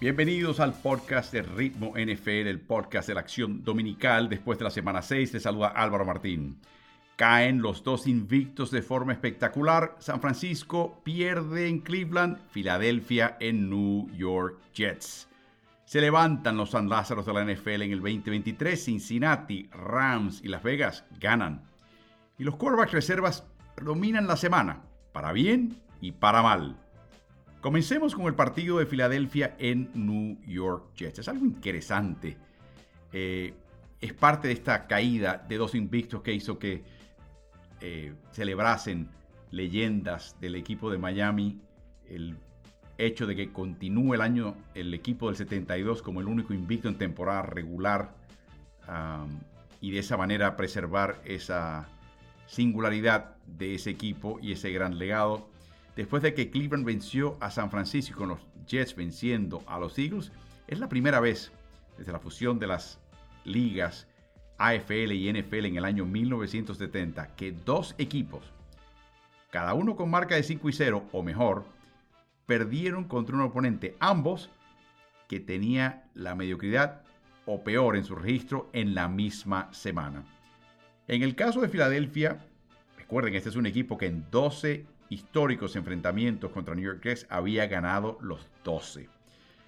Bienvenidos al podcast de Ritmo NFL, el podcast de la acción dominical. Después de la semana 6, te saluda Álvaro Martín. Caen los dos invictos de forma espectacular. San Francisco pierde en Cleveland, Filadelfia en New York Jets. Se levantan los San Lázaros de la NFL en el 2023. Cincinnati, Rams y Las Vegas ganan. Y los quarterbacks reservas dominan la semana, para bien y para mal. Comencemos con el partido de Filadelfia en New York Jets. Es algo interesante. Eh, es parte de esta caída de dos invictos que hizo que eh, celebrasen leyendas del equipo de Miami el hecho de que continúe el año el equipo del 72 como el único invicto en temporada regular y de esa manera preservar esa singularidad de ese equipo y ese gran legado después de que Cleveland venció a San Francisco con los Jets venciendo a los Eagles, es la primera vez desde la fusión de las ligas AFL y NFL en el año 1970 que dos equipos, cada uno con marca de 5 y 0 o mejor, perdieron contra un oponente, ambos que tenía la mediocridad o peor en su registro en la misma semana. En el caso de Filadelfia, recuerden, este es un equipo que en 12 históricos enfrentamientos contra New York Jets había ganado los 12.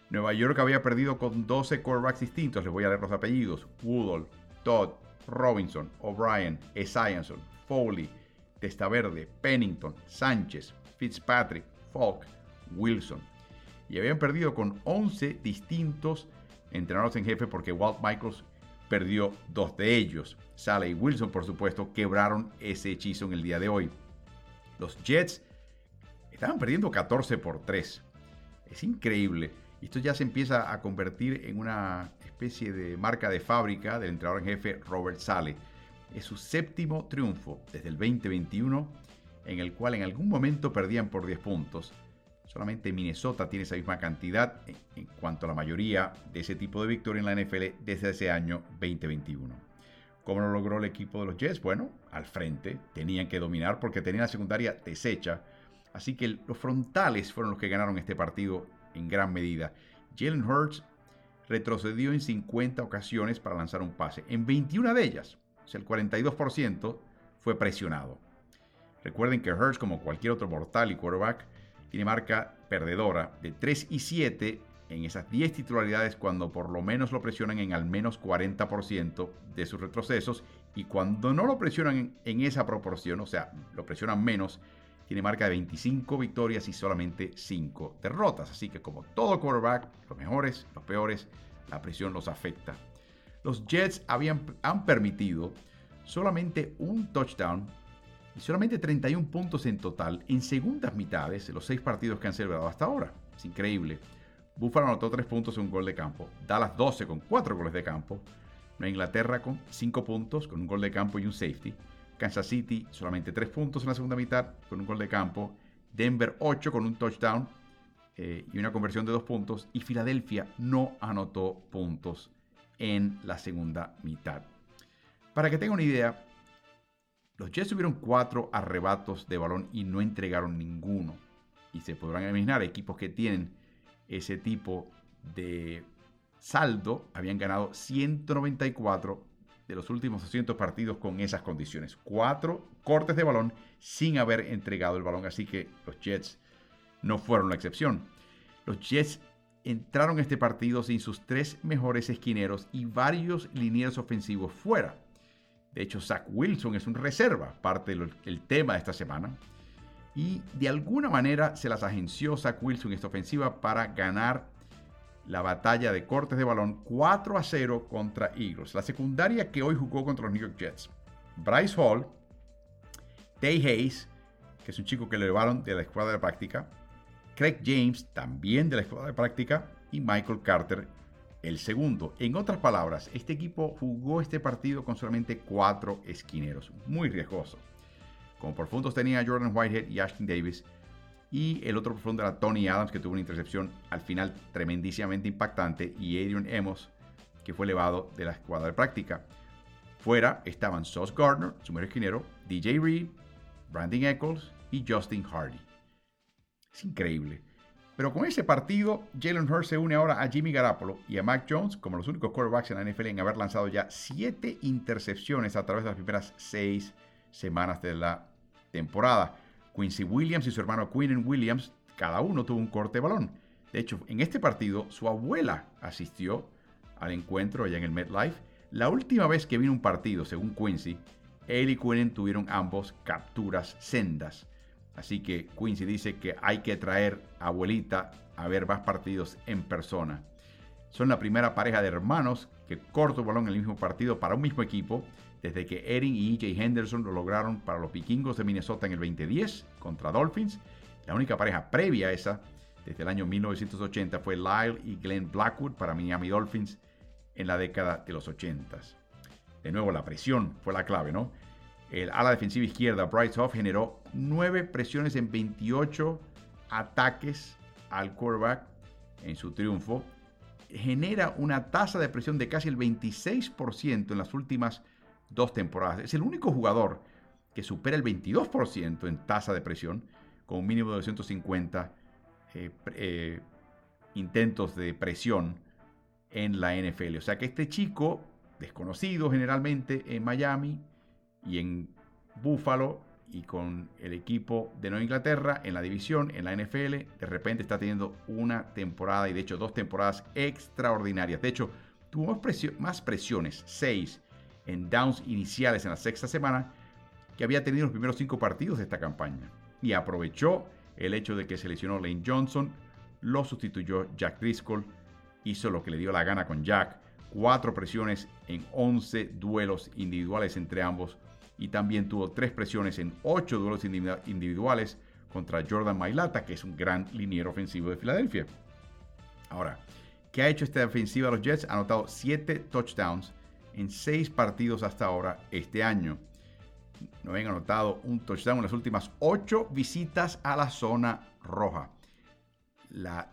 Nueva York había perdido con 12 quarterbacks distintos, les voy a leer los apellidos. Woodall, Todd, Robinson, O'Brien, Esiason, Foley, Testaverde, Pennington, Sánchez, Fitzpatrick, Falk, Wilson. Y habían perdido con 11 distintos entrenadores en jefe porque Walt Michaels perdió dos de ellos. Sale y Wilson, por supuesto, quebraron ese hechizo en el día de hoy. Los Jets estaban perdiendo 14 por 3. Es increíble. Esto ya se empieza a convertir en una especie de marca de fábrica del entrenador en jefe Robert Sale. Es su séptimo triunfo desde el 2021, en el cual en algún momento perdían por 10 puntos. Solamente Minnesota tiene esa misma cantidad en cuanto a la mayoría de ese tipo de victoria en la NFL desde ese año 2021. ¿Cómo lo logró el equipo de los Jets? Bueno, al frente, tenían que dominar porque tenían la secundaria deshecha. Así que los frontales fueron los que ganaron este partido en gran medida. Jalen Hurts retrocedió en 50 ocasiones para lanzar un pase. En 21 de ellas, o sea, el 42% fue presionado. Recuerden que Hurts, como cualquier otro mortal y quarterback, tiene marca perdedora de 3 y 7 en esas 10 titularidades cuando por lo menos lo presionan en al menos 40% de sus retrocesos y cuando no lo presionan en, esa proporción, o sea, lo presionan menos, tiene marca de 25 victorias y solamente 5 derrotas. Así que como todo quarterback, los mejores, los peores, la presión los afecta. Los Jets habían, han permitido solamente un touchdown y solamente 31 puntos en total en segundas mitades de los seis partidos que han celebrado hasta ahora. Es increíble. Buffalo anotó 3 puntos en un gol de campo. Dallas 12 con 4 goles de campo. Inglaterra con 5 puntos con un gol de campo y un safety. Kansas City solamente 3 puntos en la segunda mitad con un gol de campo. Denver 8 con un touchdown eh, y una conversión de 2 puntos. Y Filadelfia no anotó puntos en la segunda mitad. Para que tengan una idea, los Jets tuvieron 4 arrebatos de balón y no entregaron ninguno. Y se podrán imaginar equipos que tienen ese tipo de saldo, habían ganado 194 de los últimos 200 partidos con esas condiciones. Cuatro cortes de balón sin haber entregado el balón, así que los Jets no fueron la excepción. Los Jets entraron a este partido sin sus tres mejores esquineros y varios linieros ofensivos fuera. De hecho, Zach Wilson es un reserva, parte del tema de esta semana y de alguna manera se las agenció Zach Wilson esta ofensiva para ganar la batalla de cortes de balón 4 a 0 contra Eagles. La secundaria que hoy jugó contra los New York Jets. Bryce Hall, Tay Hayes, que es un chico que le llevaron de la escuadra de práctica, Craig James, también de la escuadra de práctica, y Michael Carter, el segundo. En otras palabras, este equipo jugó este partido con solamente cuatro esquineros, muy riesgoso. Como profundos tenía Jordan Whitehead y Ashton Davis. Y el otro profundo era Tony Adams, que tuvo una intercepción al final tremendísimamente impactante. Y Adrian Emos, que fue elevado de la escuadra de práctica. Fuera estaban Sauce Gardner, su mejor esquinero, DJ Reed, Brandon Eccles y Justin Hardy. Es increíble. Pero con ese partido, Jalen Hurts se une ahora a Jimmy Garoppolo y a Mac Jones como los únicos quarterbacks en la NFL en haber lanzado ya siete intercepciones a través de las primeras seis semanas de la temporada. Quincy Williams y su hermano Quinnen Williams, cada uno tuvo un corte de balón. De hecho, en este partido, su abuela asistió al encuentro allá en el MetLife. La última vez que vino un partido, según Quincy, él y Quinnen tuvieron ambos capturas sendas. Así que Quincy dice que hay que traer a abuelita a ver más partidos en persona. Son la primera pareja de hermanos que corta el balón en el mismo partido para un mismo equipo desde que Erin y EJ Henderson lo lograron para los vikingos de Minnesota en el 2010 contra Dolphins. La única pareja previa a esa desde el año 1980 fue Lyle y Glenn Blackwood para Miami Dolphins en la década de los 80. De nuevo, la presión fue la clave, ¿no? El ala defensiva izquierda, Bryce Hoff, generó nueve presiones en 28 ataques al quarterback en su triunfo. Genera una tasa de presión de casi el 26% en las últimas dos temporadas. Es el único jugador que supera el 22% en tasa de presión, con un mínimo de 250 eh, eh, intentos de presión en la NFL. O sea que este chico, desconocido generalmente en Miami y en Buffalo y con el equipo de Nueva Inglaterra en la división, en la NFL, de repente está teniendo una temporada y de hecho dos temporadas extraordinarias. De hecho, tuvo más, más presiones, seis en downs iniciales en la sexta semana, que había tenido los primeros cinco partidos de esta campaña. Y aprovechó el hecho de que se lesionó Lane Johnson, lo sustituyó Jack Driscoll, hizo lo que le dio la gana con Jack, cuatro presiones en 11 duelos individuales entre ambos y también tuvo tres presiones en ocho duelos individuales contra Jordan Mailata, que es un gran liniero ofensivo de Filadelfia. Ahora, ¿qué ha hecho esta defensiva de los Jets? Ha anotado siete touchdowns en seis partidos hasta ahora este año. No habían anotado un touchdown en las últimas ocho visitas a la zona roja. La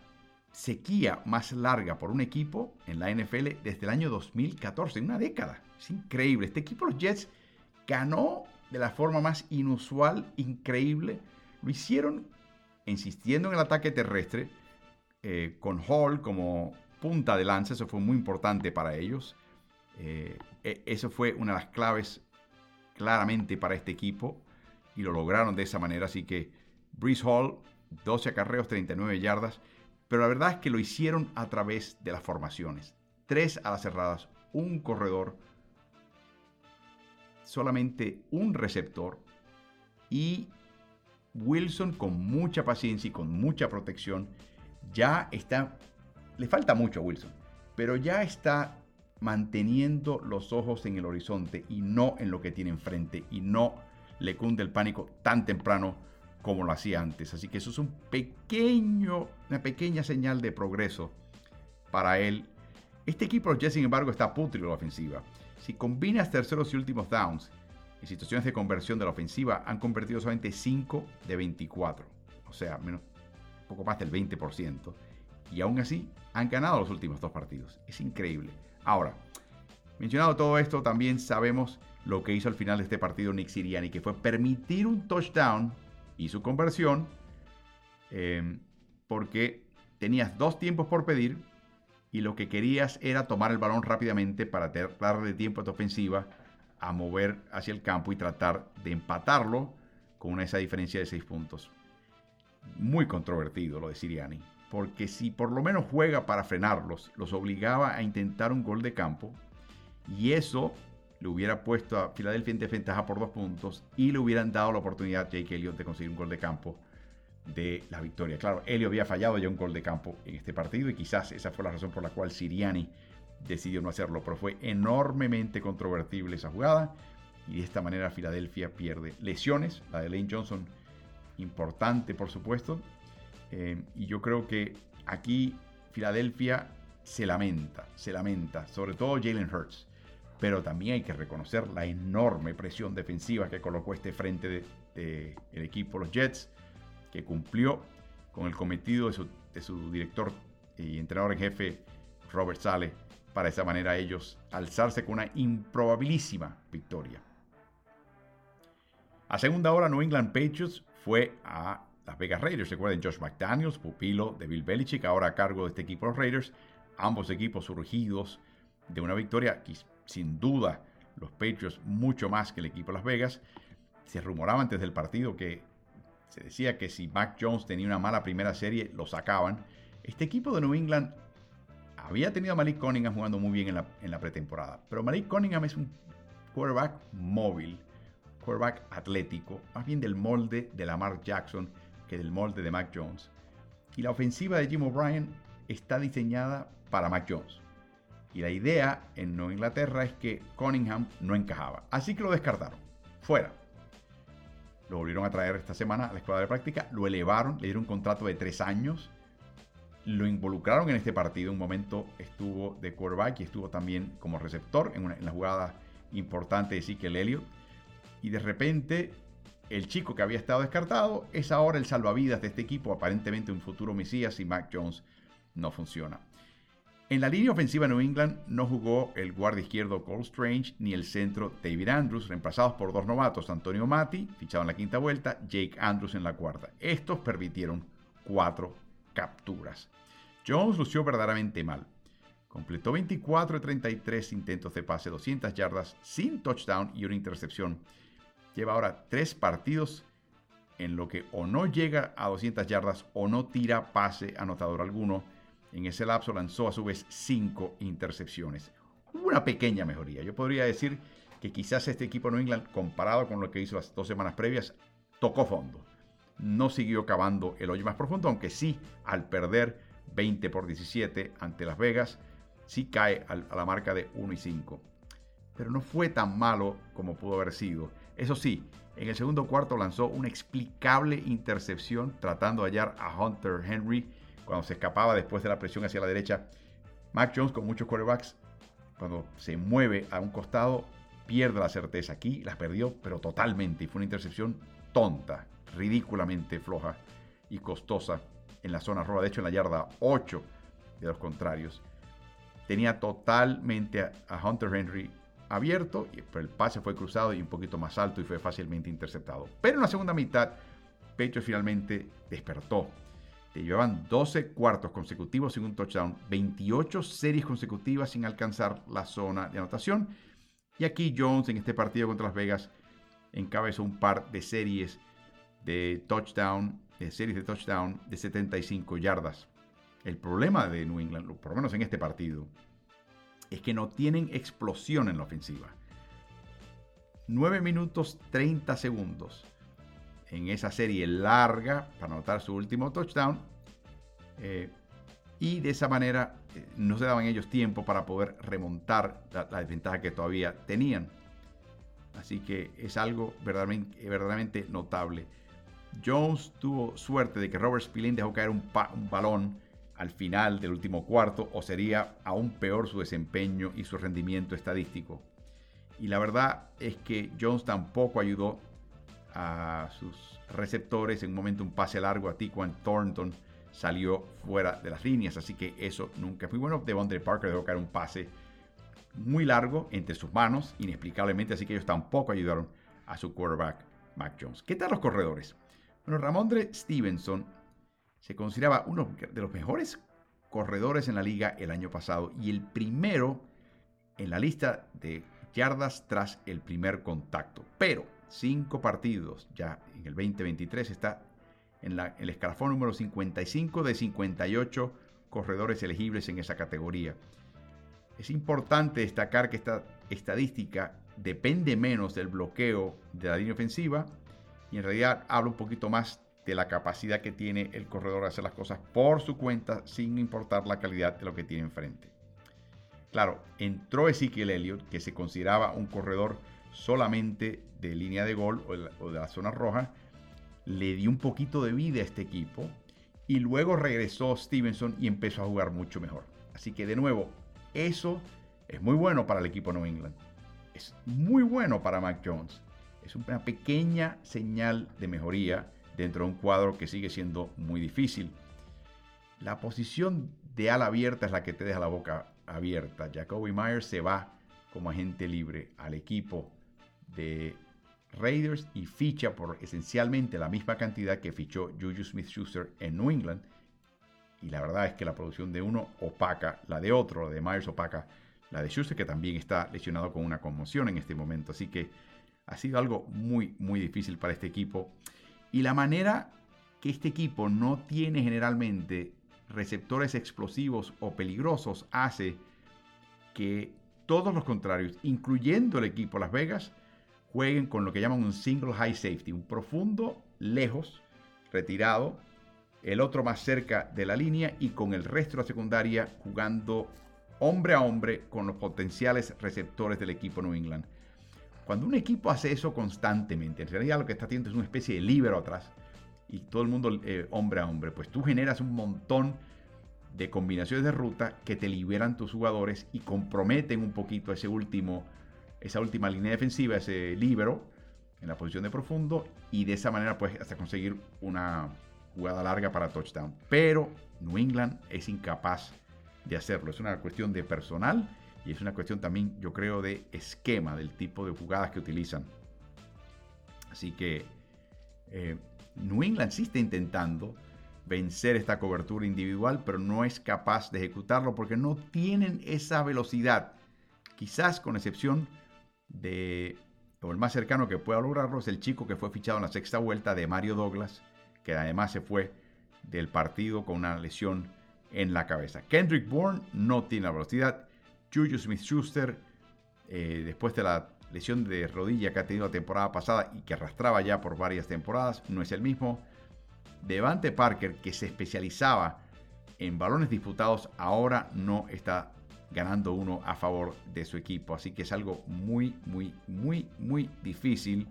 sequía más larga por un equipo en la NFL desde el año 2014, en una década. Es increíble. Este equipo, los Jets, ganó de la forma más inusual, increíble. Lo hicieron insistiendo en el ataque terrestre, eh, con Hall como punta de lanza, eso fue muy importante para ellos. Eh, e, eso fue una de las claves claramente para este equipo y lo lograron de esa manera. Así que Breeze Hall, 12 acarreos, 39 yardas. Pero la verdad es que lo hicieron a través de las formaciones. Tres a las cerradas, un corredor, solamente un receptor y Wilson con mucha paciencia y con mucha protección ya está, le falta mucho a Wilson, pero ya está manteniendo los ojos en el horizonte y no en lo que tiene enfrente y no le cunde el pánico tan temprano como lo hacía antes. Así que eso es un pequeño, una pequeña señal de progreso para él. Este equipo, ya sin embargo, está pútrido en la ofensiva. Si combinas terceros y últimos downs en situaciones de conversión de la ofensiva, han convertido solamente 5 de 24. O sea, menos, poco más del 20%. Y aún así, han ganado los últimos dos partidos. Es increíble. Ahora, mencionado todo esto, también sabemos lo que hizo al final de este partido Nick Siriani, que fue permitir un touchdown y su conversión, em, porque tenías dos tiempos por pedir y lo que querías era tomar el balón rápidamente para darle tiempo a tu ofensiva a mover hacia el campo y tratar de empatarlo con esa diferencia de seis puntos. Muy controvertido lo de Siriani porque si por lo menos juega para frenarlos, los obligaba a intentar un gol de campo y eso le hubiera puesto a Filadelfia en desventaja por dos puntos y le hubieran dado la oportunidad a Jake Elliott de conseguir un gol de campo de la victoria. Claro, Elliott había fallado ya un gol de campo en este partido y quizás esa fue la razón por la cual Siriani decidió no hacerlo, pero fue enormemente controvertible esa jugada y de esta manera Filadelfia pierde lesiones, la de Lane Johnson importante por supuesto, eh, y yo creo que aquí Filadelfia se lamenta, se lamenta, sobre todo Jalen Hurts. Pero también hay que reconocer la enorme presión defensiva que colocó este frente del de, el equipo, los Jets, que cumplió con el cometido de su, de su director y entrenador en jefe, Robert Sale, para de esa manera ellos alzarse con una improbabilísima victoria. A segunda hora, New England Patriots fue a Las Vegas Raiders. Recuerden, Josh McDaniels, pupilo de Bill Belichick, ahora a cargo de este equipo los Raiders. Ambos equipos surgidos de una victoria que sin duda los Patriots mucho más que el equipo de Las Vegas. Se rumoraba antes del partido que se decía que si Mac Jones tenía una mala primera serie, lo sacaban. Este equipo de New England había tenido a Malik Cunningham jugando muy bien en la, en la pretemporada, pero Malik Cunningham es un quarterback móvil, quarterback atlético, más bien del molde de Lamar Jackson que del molde de Mac Jones. Y la ofensiva de Jim O'Brien está diseñada para Mac Jones. Y la idea en Nueva Inglaterra es que Cunningham no encajaba. Así que lo descartaron. Fuera. Lo volvieron a traer esta semana a la escuadra de práctica. Lo elevaron, le dieron un contrato de tres años. Lo involucraron en este partido. Un momento estuvo de quarterback y estuvo también como receptor en, una, en la jugada importante de Ezekiel Elliott. Y de repente, el chico que había estado descartado es ahora el salvavidas de este equipo. Aparentemente un futuro Mesías y Mac Jones no funciona. En la línea ofensiva New England no jugó el guardia izquierdo Cole Strange ni el centro David Andrews, reemplazados por dos novatos, Antonio Mati, fichado en la quinta vuelta, Jake Andrews en la cuarta. Estos permitieron cuatro capturas. Jones lució verdaderamente mal. Completó 24 de 33 intentos de pase, 200 yardas, sin touchdown y una intercepción. Lleva ahora tres partidos en lo que o no llega a 200 yardas o no tira pase anotador alguno en ese lapso lanzó a su vez cinco intercepciones. Una pequeña mejoría. Yo podría decir que quizás este equipo de New England, comparado con lo que hizo las dos semanas previas, tocó fondo. No siguió cavando el hoyo más profundo, aunque sí, al perder 20 por 17 ante Las Vegas, sí cae a la marca de 1 y 5. Pero no fue tan malo como pudo haber sido. Eso sí, en el segundo cuarto lanzó una explicable intercepción tratando de hallar a Hunter Henry cuando se escapaba después de la presión hacia la derecha. Mac Jones con muchos quarterbacks, cuando se mueve a un costado, pierde la certeza. Aquí las perdió, pero totalmente. Y fue una intercepción tonta, ridículamente floja y costosa en la zona roja. De hecho, en la yarda 8 de los contrarios. Tenía totalmente a Hunter Henry abierto, pero el pase fue cruzado y un poquito más alto y fue fácilmente interceptado. Pero en la segunda mitad, Pecho finalmente despertó te llevaban 12 cuartos consecutivos sin un touchdown, 28 series consecutivas sin alcanzar la zona de anotación. Y aquí Jones en este partido contra Las Vegas encabezó un par de series de touchdown, de series de touchdown de 75 yardas. El problema de New England, por lo menos en este partido, es que no tienen explosión en la ofensiva. 9 minutos 30 segundos en esa serie larga para anotar su último touchdown. Eh, y de esa manera eh, no se daban ellos tiempo para poder remontar la, desventaja que todavía tenían. Así que es algo verdaderamente, notable. Jones tuvo suerte de que Robert Spillane dejó caer un, balón al final del último cuarto o sería aún peor su desempeño y su rendimiento estadístico. Y la verdad es que Jones tampoco ayudó a sus receptores. En un momento un pase largo a Tiquan Thornton salió fuera de las líneas, así que eso nunca fue bueno. Devondre Parker dejó caer un pase muy largo entre sus manos, inexplicablemente, así que ellos tampoco ayudaron a su quarterback Mac Jones. ¿Qué tal los corredores? Bueno, Ramondre Stevenson se consideraba uno de los mejores corredores en la liga el año pasado y el primero en la lista de yardas tras el primer contacto. Pero cinco partidos ya en el 2023 está en, el escalafón número 55 de 58 corredores elegibles en esa categoría. Es importante destacar que esta estadística depende menos del bloqueo de la línea ofensiva y en realidad habla un poquito más de la capacidad que tiene el corredor de hacer las cosas por su cuenta sin importar la calidad de lo que tiene enfrente. Claro, entró Ezekiel Elliott, que se consideraba un corredor solamente de línea de gol o de la, zona roja, le dio un poquito de vida a este equipo y luego regresó Stevenson y empezó a jugar mucho mejor. Así que de nuevo, eso es muy bueno para el equipo New England. Es muy bueno para Mac Jones. Es una pequeña señal de mejoría dentro de un cuadro que sigue siendo muy difícil. La posición de ala abierta es la que te deja la boca abierta. Jacoby Myers se va como agente libre al equipo de Raiders y ficha por esencialmente la misma cantidad que fichó Juju Smith-Schuster en New England. Y la verdad es que la producción de uno opaca la de otro, la de Myers opaca la de Schuster, que también está lesionado con una conmoción en este momento. Así que ha sido algo muy, muy difícil para este equipo. Y la manera que este equipo no tiene generalmente receptores explosivos o peligrosos hace que todos los contrarios, incluyendo el equipo Las Vegas, jueguen con lo que llaman un single high safety, un profundo lejos, retirado, el otro más cerca de la línea y con el resto de la secundaria jugando hombre a hombre con los potenciales receptores del equipo New England. Cuando un equipo hace eso constantemente, en realidad lo que está haciendo es una especie de libero atrás y todo el mundo eh, hombre a hombre, pues tú generas un montón de combinaciones de ruta que te liberan tus jugadores y comprometen un poquito ese último, esa última línea defensiva, ese libero en la posición de profundo y de esa manera pues hasta conseguir una jugada larga para touchdown. Pero New England es incapaz de hacerlo. Es una cuestión de personal y es una cuestión también, yo creo, de esquema, del tipo de jugadas que utilizan. Así que eh, New England sí está intentando vencer esta cobertura individual, pero no es capaz de ejecutarlo porque no tienen esa velocidad. Quizás con excepción de, o el más cercano que pueda lograrlo es el chico que fue fichado en la sexta vuelta de Mario Douglas, que además se fue del partido con una lesión en la cabeza. Kendrick Bourne no tiene la velocidad. Juju Smith-Schuster, eh, después de la lesión de rodilla que ha tenido la temporada pasada y que arrastraba ya por varias temporadas, no es el mismo. Devante Parker, que se especializaba en balones disputados, ahora no está ganando uno a favor de su equipo. Así que es algo muy, muy, muy, muy difícil.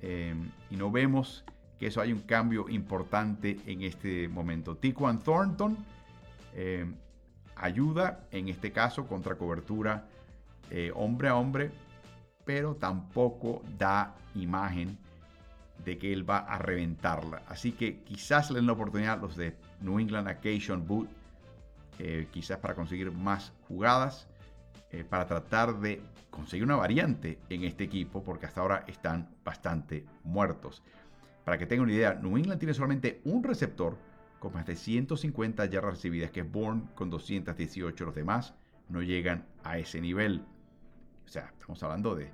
Eh, y no vemos que eso hay un cambio importante en este momento. Tiquan Thornton eh, ayuda, en este caso, contra cobertura eh, hombre a hombre, pero tampoco da imagen de que él va a reventarla. Así que quizás le den la oportunidad los de New England Occasion Boot, eh, quizás para conseguir más jugadas, para tratar de conseguir una variante en este equipo, porque hasta ahora están bastante muertos. Para que tengan una idea, New England tiene solamente un receptor con más de 150 yardas recibidas, que es Bourne con 218. Los demás no llegan a ese nivel. O sea, estamos hablando de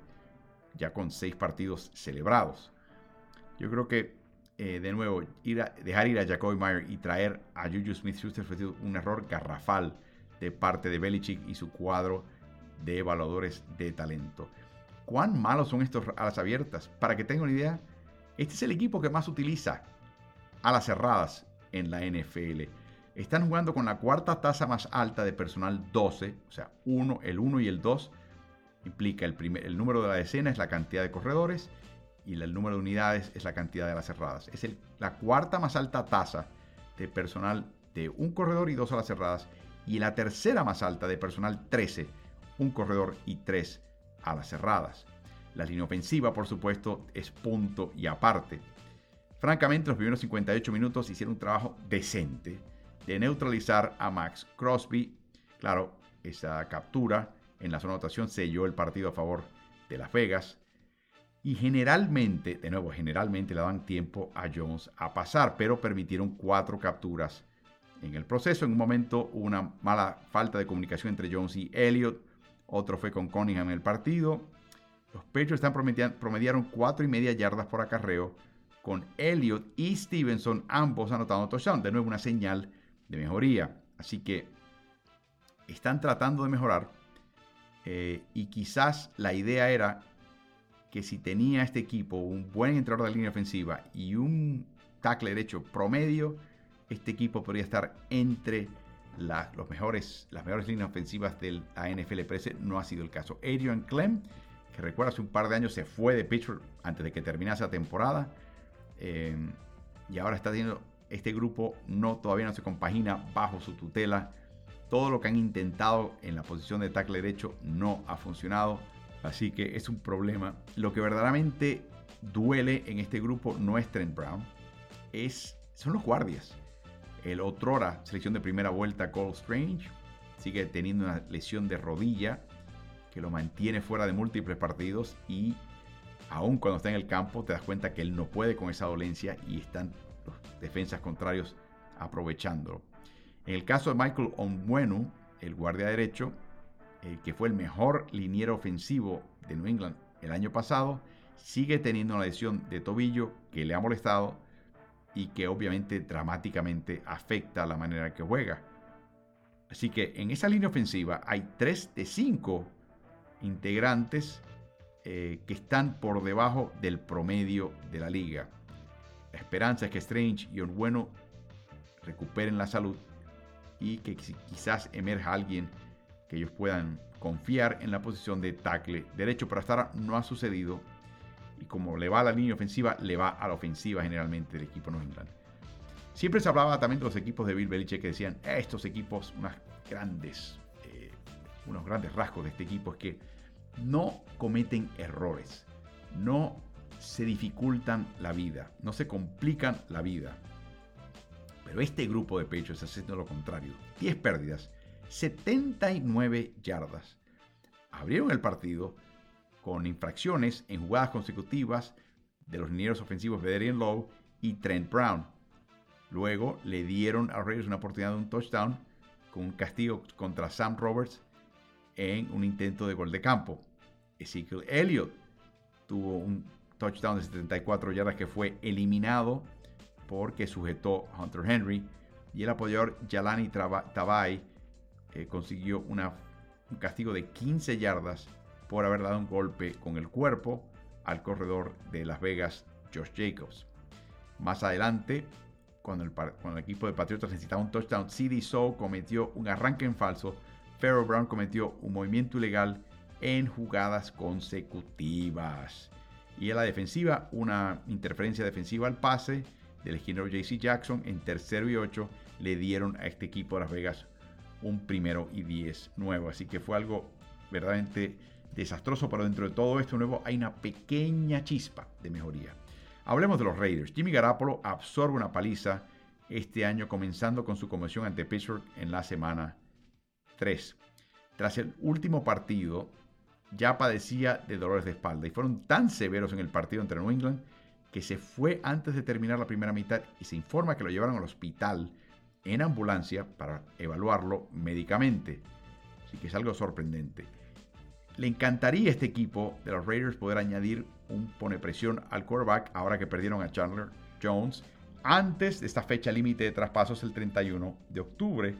ya con seis partidos celebrados. Yo creo que, eh, de nuevo, ir dejar ir a Jacoby Meyer y traer a Juju Smith-Schuster fue un error garrafal de parte de Belichick y su cuadro de evaluadores de talento. ¿Cuán malos son estos alas abiertas? Para que tengan una idea, este es el equipo que más utiliza alas cerradas en la NFL. Están jugando con la cuarta tasa más alta de personal 12, o sea, uno, el 1 y el 2 implica el, primer, el número de la decena es la cantidad de corredores y el número de unidades es la cantidad de las cerradas. Es la cuarta más alta tasa de personal de un corredor y dos a las cerradas y la tercera más alta de personal 13, un corredor y tres a las cerradas. La línea ofensiva, por supuesto, es punto y aparte. Francamente, los primeros 58 minutos hicieron un trabajo decente de neutralizar a Max Crosby. Claro, esa captura en la zona de anotación selló el partido a favor de Las Vegas. Y generalmente, de nuevo, generalmente le daban tiempo a Jones a pasar, pero permitieron cuatro capturas en el proceso. En un momento hubo una mala falta de comunicación entre Jones y Elliott. Otro fue con Cunningham en el partido. Los Patriots están promediaron cuatro y media yardas por acarreo con Elliott y Stevenson, ambos anotando touchdown. De nuevo, una señal de mejoría. Así que están tratando de mejorar. Eh, y quizás la idea era que si tenía este equipo un buen entrenador de línea ofensiva y un tackle derecho promedio, este equipo podría estar entre los mejores, las mejores líneas ofensivas de la NFL. Pero ese no ha sido el caso. Adrian Clem, que recuerda hace un par de años se fue de Pittsburgh antes de que terminase la temporada Em, y ahora está teniendo este grupo no todavía no se compagina bajo su tutela. Todo lo que han intentado en la posición de tackle derecho no ha funcionado, así que es un problema. Lo que verdaderamente duele en este grupo no es Trent Brown, es, son los guardias. El otrora selección de primera vuelta Cole Strange sigue teniendo una lesión de rodilla que lo mantiene fuera de múltiples partidos y aún cuando está en el campo, te das cuenta que él no puede con esa dolencia y están los defensas contrarios aprovechándolo. En el caso de Michael Onwenu, el guardia derecho, el que fue el mejor liniero ofensivo de New England el año pasado, sigue teniendo una lesión de tobillo que le ha molestado y que obviamente dramáticamente afecta la manera que juega. Así que en esa línea ofensiva hay 3 de 5 integrantes eh, que están por debajo del promedio de la liga. La esperanza es que Strange y Onwenu recuperen la salud y que quizás emerja alguien que ellos puedan confiar en la posición de tackle derecho, pero hasta ahora no ha sucedido. Y como le va a la línea ofensiva, le va a la ofensiva generalmente del equipo New England. Siempre se hablaba también de los equipos de Bill Belichick que decían, estos equipos, unas grandes, eh, unos grandes rasgos de este equipo es que no cometen errores, no se dificultan la vida, no se complican la vida. Pero este grupo de está haciendo lo contrario. 10 pérdidas, 79 yardas. Abrieron el partido con infracciones en jugadas consecutivas de los linieros ofensivos Bederian Lowe y Trent Brown. Luego le dieron a Raiders una oportunidad de un touchdown con un castigo contra Sam Roberts en un intento de gol de campo. Ezekiel Elliott tuvo un touchdown de 74 yardas que fue eliminado porque sujetó a Hunter Henry y el apoyador Yalani Tabay eh, consiguió una, un castigo de 15 yardas por haber dado un golpe con el cuerpo al corredor de Las Vegas, Josh Jacobs. Más adelante, cuando el, cuando el equipo de Patriotas necesitaba un touchdown, CD So cometió un arranque en falso, Pharaoh Brown cometió un movimiento ilegal en jugadas consecutivas. Y en la defensiva, una interferencia defensiva al pase del esquinero JC Jackson en tercero y ocho le dieron a este equipo de Las Vegas un primero y diez nuevo. Así que fue algo verdaderamente desastroso, pero dentro de todo esto nuevo hay una pequeña chispa de mejoría. Hablemos de los Raiders. Jimmy Garapolo absorbe una paliza este año comenzando con su conmoción ante Pittsburgh en la semana 3. Tras el último partido, ya padecía de dolores de espalda y fueron tan severos en el partido entre New England que se fue antes de terminar la primera mitad y se informa que lo llevaron al hospital en ambulancia para evaluarlo médicamente. Así que es algo sorprendente. Le encantaría a este equipo de los Raiders poder añadir un pone presión al quarterback ahora que perdieron a Chandler Jones antes de esta fecha límite de traspasos el 31 de octubre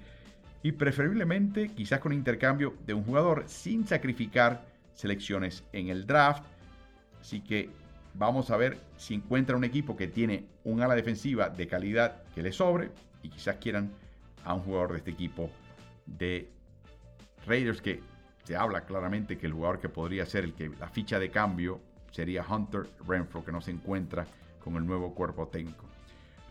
y preferiblemente quizás con intercambio de un jugador sin sacrificar selecciones en el draft. Así que Vamos a ver si encuentra un equipo que tiene un ala defensiva de calidad que le sobre y quizás quieran a un jugador de este equipo de Raiders que se habla claramente que el jugador que podría ser el que la ficha de cambio sería Hunter Renfro que no se encuentra con el nuevo cuerpo técnico.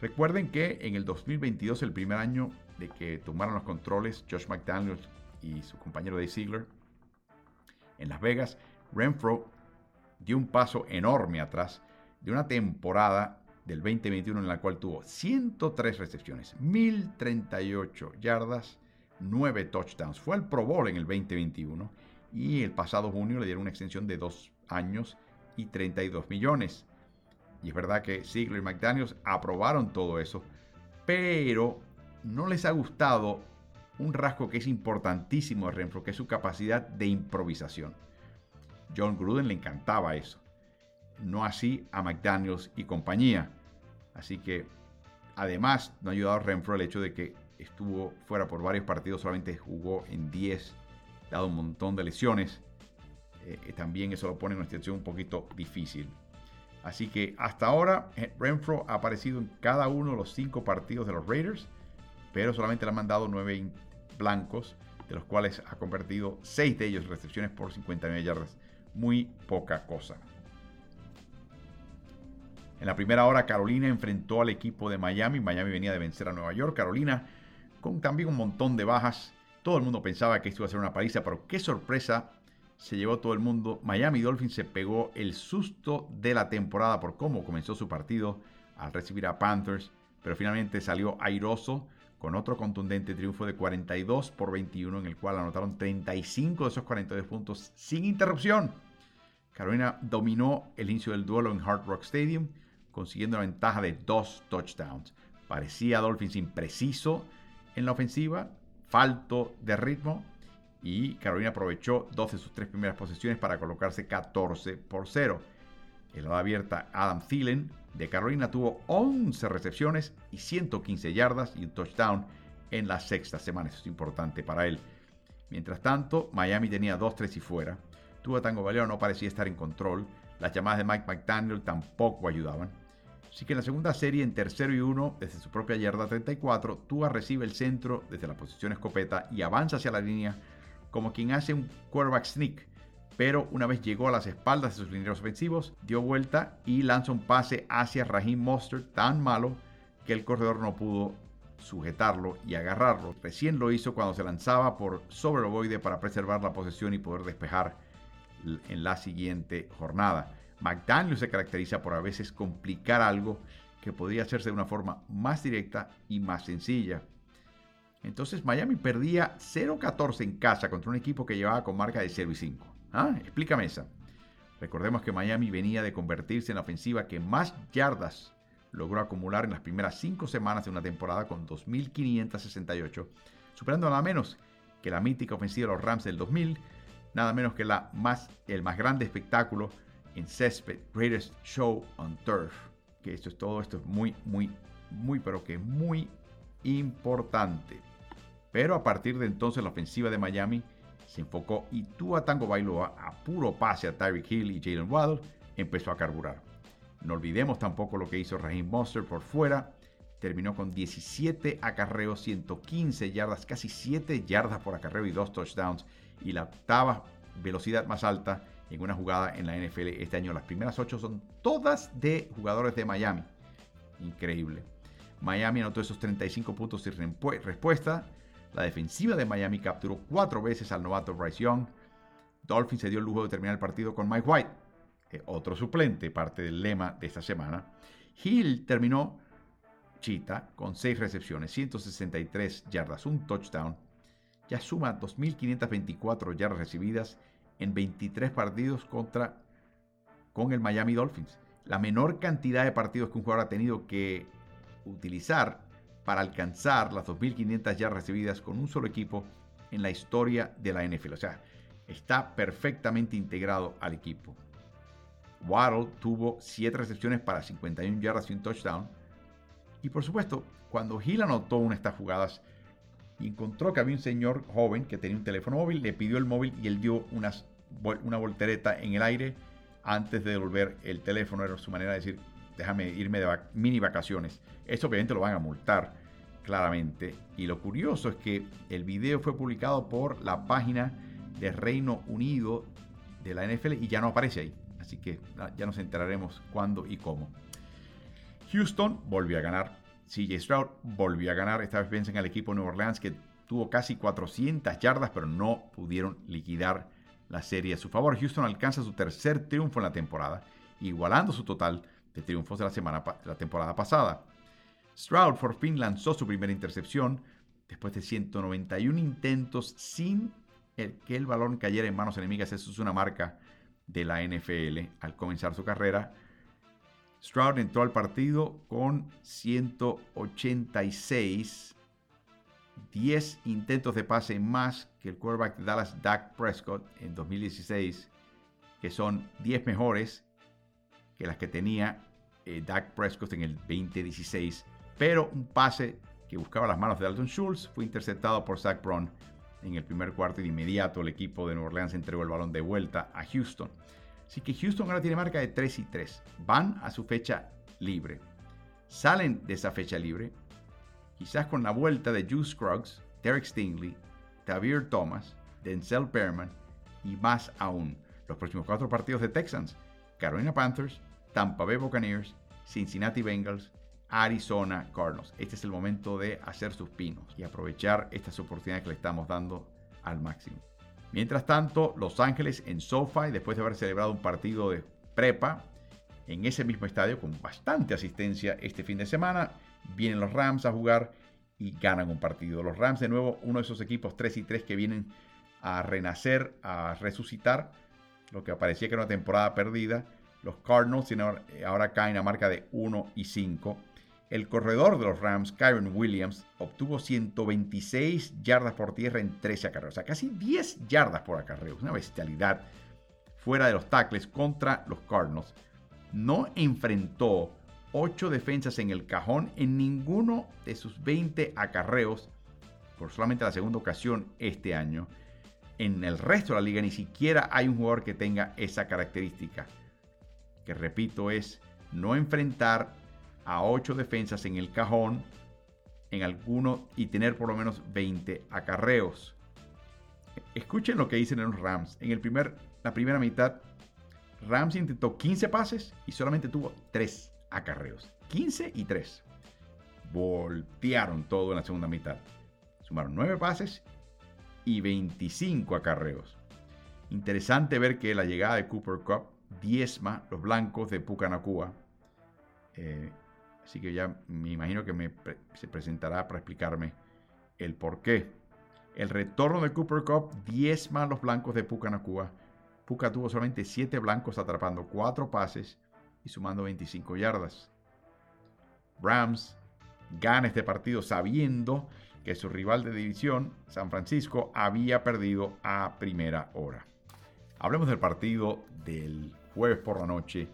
Recuerden que en el 2022, el primer año de que tomaron los controles Josh McDaniels y su compañero Dave Ziegler en Las Vegas, Renfro dio un paso enorme atrás de una temporada del 2021 en la cual tuvo 103 recepciones, 1038 yardas, 9 touchdowns. Fue al Pro Bowl en el 2021 y el pasado junio le dieron una extensión de 2 años y 32 millones. Y es verdad que Ziegler y McDaniels aprobaron todo eso, pero no les ha gustado un rasgo que es importantísimo de Renfro, que es su capacidad de improvisación. John Gruden le encantaba eso. No así a McDaniels y compañía. Así que además no ha ayudado a Renfro el hecho de que estuvo fuera por varios partidos, solamente jugó en 10, dado un montón de lesiones. Eh, también eso lo pone en una situación un poquito difícil. Así que hasta ahora eh, Renfro ha aparecido en cada uno de los cinco partidos de los Raiders, pero solamente le han mandado nueve blancos, de los cuales ha convertido seis de ellos recepciones por 59 yardas muy poca cosa. En la primera hora Carolina enfrentó al equipo de Miami. Miami venía de vencer a Nueva York. Carolina con también un montón de bajas. Todo el mundo pensaba que esto iba a ser una paliza, pero qué sorpresa se llevó todo el mundo. Miami Dolphins se pegó el susto de la temporada por cómo comenzó su partido al recibir a Panthers, pero finalmente salió airoso con otro contundente triunfo de 42 por 21 en el cual anotaron 35 de esos 42 puntos sin interrupción. Carolina dominó el inicio del duelo en Hard Rock Stadium, consiguiendo una ventaja de dos touchdowns. Parecía Dolphins impreciso en la ofensiva, falto de ritmo, y Carolina aprovechó dos de sus tres primeras posesiones para colocarse 14 por 0. En la abierta, Adam Thielen de Carolina tuvo 11 recepciones y 115 yardas y un touchdown en la sexta semana. Eso es importante para él. Mientras tanto, Miami tenía 2-3 y fuera. Tua Tango Valero no parecía estar en control. Las llamadas de Mike McDaniel tampoco ayudaban. Así que en la segunda serie, en tercero y uno, desde su propia yarda 34, Tua recibe el centro desde la posición escopeta y avanza hacia la línea como quien hace un quarterback sneak. Pero una vez llegó a las espaldas de sus lineros ofensivos, dio vuelta y lanza un pase hacia Raheem Mostert tan malo que el corredor no pudo sujetarlo y agarrarlo. Recién lo hizo cuando se lanzaba por sobre el ovoide para preservar la posesión y poder despejar en la siguiente jornada. McDaniel se caracteriza por a veces complicar algo que podría hacerse de una forma más directa y más sencilla. Entonces Miami perdía 0-14 en casa contra un equipo que llevaba con marca de 0 y 5. ¿Ah? Explícame esa. Recordemos que Miami venía de convertirse en la ofensiva que más yardas logró acumular en las primeras 5 semanas de una temporada con 2.568, superando nada menos que la mítica ofensiva de los Rams del 2000, nada menos que la más, el más grande espectáculo en césped, Greatest Show on Turf. Que esto es todo, esto es muy, muy, muy, pero que muy importante. Pero a partir de entonces la ofensiva de Miami se enfocó y Tua Tango Bailoa a puro pase a Tyreek Hill y Jalen Waddle empezó a carburar. No olvidemos tampoco lo que hizo Raheem Monster por fuera. Terminó con 17 acarreos, 115 yardas, casi 7 yardas por acarreo y 2 touchdowns. Y la octava velocidad más alta en una jugada en la NFL este año. Las primeras 8 son todas de jugadores de Miami. Increíble. Miami anotó esos 35 puntos sin respuesta. La defensiva de Miami capturó cuatro veces al novato Bryce Young. Dolphins se dio el lujo de terminar el partido con Mike White, otro suplente, parte del lema de esta semana. Hill terminó Chita con seis recepciones, 163 yardas, un touchdown. Ya suma 2.524 yardas recibidas en 23 partidos contra con el Miami Dolphins. La menor cantidad de partidos que un jugador ha tenido que utilizar para alcanzar las 2.500 ya recibidas con un solo equipo en la historia de la NFL. O sea, está perfectamente integrado al equipo. Waddle tuvo 7 recepciones para 51 yardas y un touchdown. Y por supuesto, cuando Hill anotó una de estas jugadas, encontró que había un señor joven que tenía un teléfono móvil, le pidió el móvil y él dio una voltereta en el aire antes de devolver el teléfono. Era su manera de decir, déjame irme de mini vacaciones. Esto obviamente lo van a multar claramente. Y lo curioso es que el video fue publicado por la página de Reino Unido de la NFL y ya no aparece ahí. Así que ya nos enteraremos cuándo y cómo. Houston volvió a ganar. CJ Stroud volvió a ganar. Esta vez vencen al equipo de Nueva Orleans que tuvo casi 400 yardas, pero no pudieron liquidar la serie a su favor. Houston alcanza su tercer triunfo en la temporada, igualando su total de triunfos de la, semana, la temporada pasada. Stroud por fin lanzó su primera intercepción después de 191 intentos sin el que el balón cayera en manos enemigas. Eso es una marca de la NFL al comenzar su carrera. Stroud entró al partido con 186, 10 intentos de pase más que el quarterback de Dallas, Dak Prescott, en 2016, que son 10 mejores que las que tenía eh, Dak Prescott en el 2016, pero un pase que buscaba las manos de Dalton Schultz fue interceptado por Zach Brown en el primer cuarto y de inmediato el equipo de Nueva Orleans entregó el balón de vuelta a Houston. Así que Houston ahora tiene marca de 3 y 3. Van a su fecha libre. Salen de esa fecha libre, quizás con la vuelta de Juice Scruggs, Derek Stingley, Tavir Thomas, Denzel Perman y más aún. Los próximos cuatro partidos de Texans Carolina Panthers, Tampa Bay Buccaneers, Cincinnati Bengals, Arizona Cardinals. Este es el momento de hacer sus pinos y aprovechar estas oportunidades que le estamos dando al máximo. Mientras tanto, Los Ángeles en SoFi, después de haber celebrado un partido de prepa en ese mismo estadio con bastante asistencia este fin de semana, vienen los Rams a jugar y ganan un partido. Los Rams, de nuevo, uno de esos equipos 3 y 3 que vienen a renacer, a resucitar lo que parecía que era una temporada perdida. Los Cardinals ahora caen a marca de 1 y 5. El corredor de los Rams, Kyron Williams, obtuvo 126 yardas por tierra en 13 acarreos. O sea, casi 10 yardas por acarreo. Una bestialidad fuera de los tackles contra los Cardinals. No enfrentó 8 defensas en el cajón en ninguno de sus 20 acarreos, por solamente la segunda ocasión este año. En el resto de la liga ni siquiera hay un jugador que tenga esa característica. Que repito es no enfrentar a 8 defensas en el cajón en alguno y tener por lo menos 20 acarreos. Escuchen lo que dicen en los Rams. En el primer, la primera mitad, Rams intentó 15 pases y solamente tuvo 3 acarreos. 15 y 3. Voltearon todo en la segunda mitad. Sumaron 9 pases y 25 acarreos. Interesante ver que la llegada de Cooper Cup diezma los blancos de Pucanacua. Eh, Así que ya me imagino que se presentará para explicarme el por qué. El retorno de Cooper Cup diezma los blancos de Pucanacua. Puca tuvo solamente 7 blancos atrapando 4 pases y sumando 25 yardas. Rams gana este partido sabiendo que su rival de división, San Francisco, había perdido a primera hora. Hablemos del partido del jueves por la noche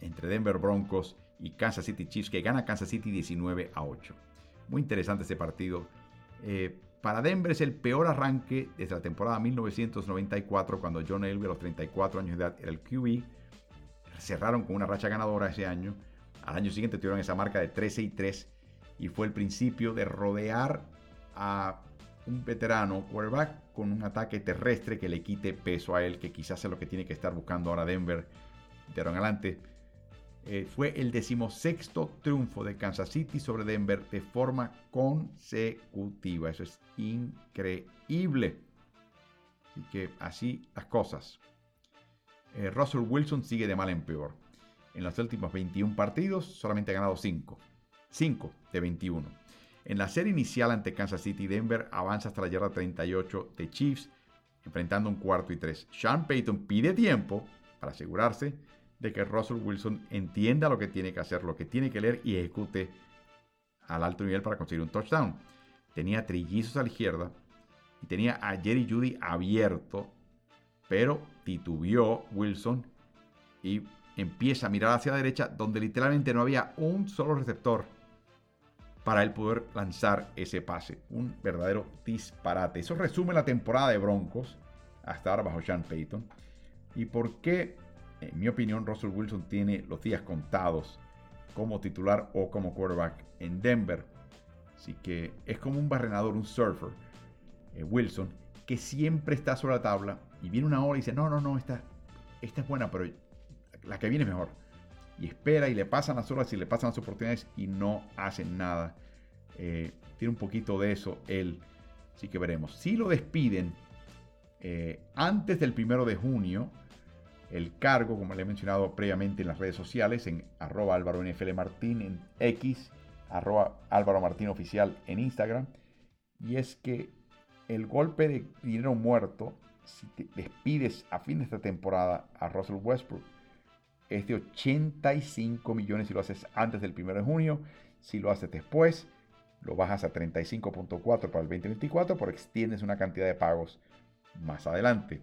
entre Denver Broncos y Kansas City Chiefs, que gana Kansas City 19 a 8. Muy interesante ese partido. Eh, para Denver es el peor arranque desde la temporada 1994, cuando John Elway, a los 34 años de edad, era el QB. Cerraron con una racha ganadora ese año. Al año siguiente tuvieron esa marca de 13 y 3 y fue el principio de rodear a un veterano quarterback con un ataque terrestre que le quite peso a él, que quizás es lo que tiene que estar buscando ahora Denver de ahora en adelante. Eh, fue el decimosexto triunfo de Kansas City sobre Denver de forma consecutiva. Eso es increíble. Así que así las cosas. Eh, Russell Wilson sigue de mal en peor. En los últimos 21 partidos solamente ha ganado 5. 5 de 21. En la serie inicial ante Kansas City, Denver avanza hasta la yarda 38 de Chiefs, enfrentando un cuarto y tres. Sean Payton pide tiempo para asegurarse de que Russell Wilson entienda lo que tiene que hacer, lo que tiene que leer y ejecute al alto nivel para conseguir un touchdown. Tenía trillizos a la izquierda y tenía a Jerry Judy abierto, pero titubeó Wilson y empieza a mirar hacia la derecha donde literalmente no había un solo receptor para él poder lanzar ese pase. Un verdadero disparate. Eso resume la temporada de Broncos hasta ahora bajo Sean Payton. ¿Y por qué en mi opinión, Russell Wilson tiene los días contados como titular o como quarterback en Denver. Así que es como un barrenador, un surfer, eh, Wilson, que siempre está sobre la tabla y viene una hora y dice, no, no, no, esta, esta es buena, pero la que viene es mejor. Y espera y le pasan las horas y le pasan las oportunidades y no hacen nada. Eh, tiene un poquito de eso él. Así que veremos. Si lo despiden eh, antes del primero de junio, el cargo, como le he mencionado previamente en las redes sociales, en arroba Álvaro NFL Martín en X, arroba Álvaro Martín Oficial en Instagram. Y es que el golpe de dinero muerto, si te despides a fin de esta temporada a Russell Westbrook, es de 85 millones si lo haces antes del 1 de junio. Si lo haces después, lo bajas a 35.4 para el 2024, pero extiendes una cantidad de pagos más adelante.